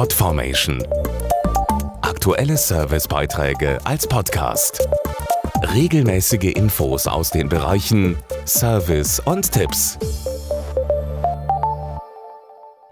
Podformation. Aktuelle Servicebeiträge als Podcast. Regelmäßige Infos aus den Bereichen Service und Tipps.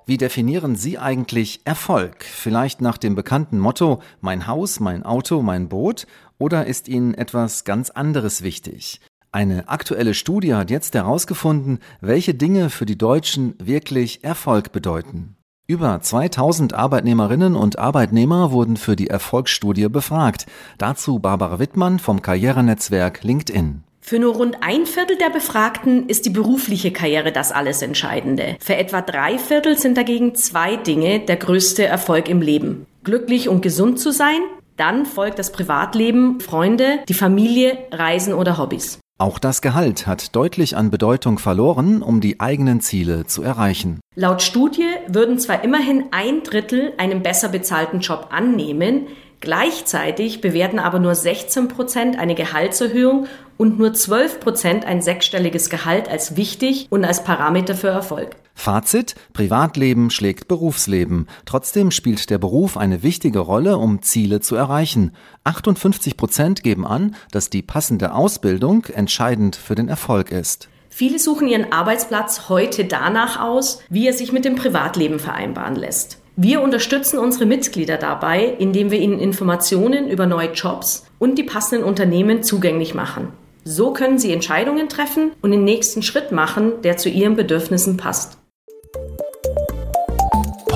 Wie definieren Sie eigentlich Erfolg? Vielleicht nach dem bekannten Motto Mein Haus, mein Auto, mein Boot? Oder ist Ihnen etwas ganz anderes wichtig? Eine aktuelle Studie hat jetzt herausgefunden, welche Dinge für die Deutschen wirklich Erfolg bedeuten. Über 2000 Arbeitnehmerinnen und Arbeitnehmer wurden für die Erfolgsstudie befragt. Dazu Barbara Wittmann vom Karrierenetzwerk LinkedIn. Für nur rund ein Viertel der Befragten ist die berufliche Karriere das alles Entscheidende. Für etwa drei Viertel sind dagegen zwei Dinge der größte Erfolg im Leben. Glücklich und gesund zu sein, dann folgt das Privatleben, Freunde, die Familie, Reisen oder Hobbys. Auch das Gehalt hat deutlich an Bedeutung verloren, um die eigenen Ziele zu erreichen. Laut Studie würden zwar immerhin ein Drittel einen besser bezahlten Job annehmen, Gleichzeitig bewerten aber nur 16 Prozent eine Gehaltserhöhung und nur 12 Prozent ein sechsstelliges Gehalt als wichtig und als Parameter für Erfolg. Fazit, Privatleben schlägt Berufsleben. Trotzdem spielt der Beruf eine wichtige Rolle, um Ziele zu erreichen. 58 Prozent geben an, dass die passende Ausbildung entscheidend für den Erfolg ist. Viele suchen ihren Arbeitsplatz heute danach aus, wie er sich mit dem Privatleben vereinbaren lässt. Wir unterstützen unsere Mitglieder dabei, indem wir ihnen Informationen über neue Jobs und die passenden Unternehmen zugänglich machen. So können sie Entscheidungen treffen und den nächsten Schritt machen, der zu ihren Bedürfnissen passt.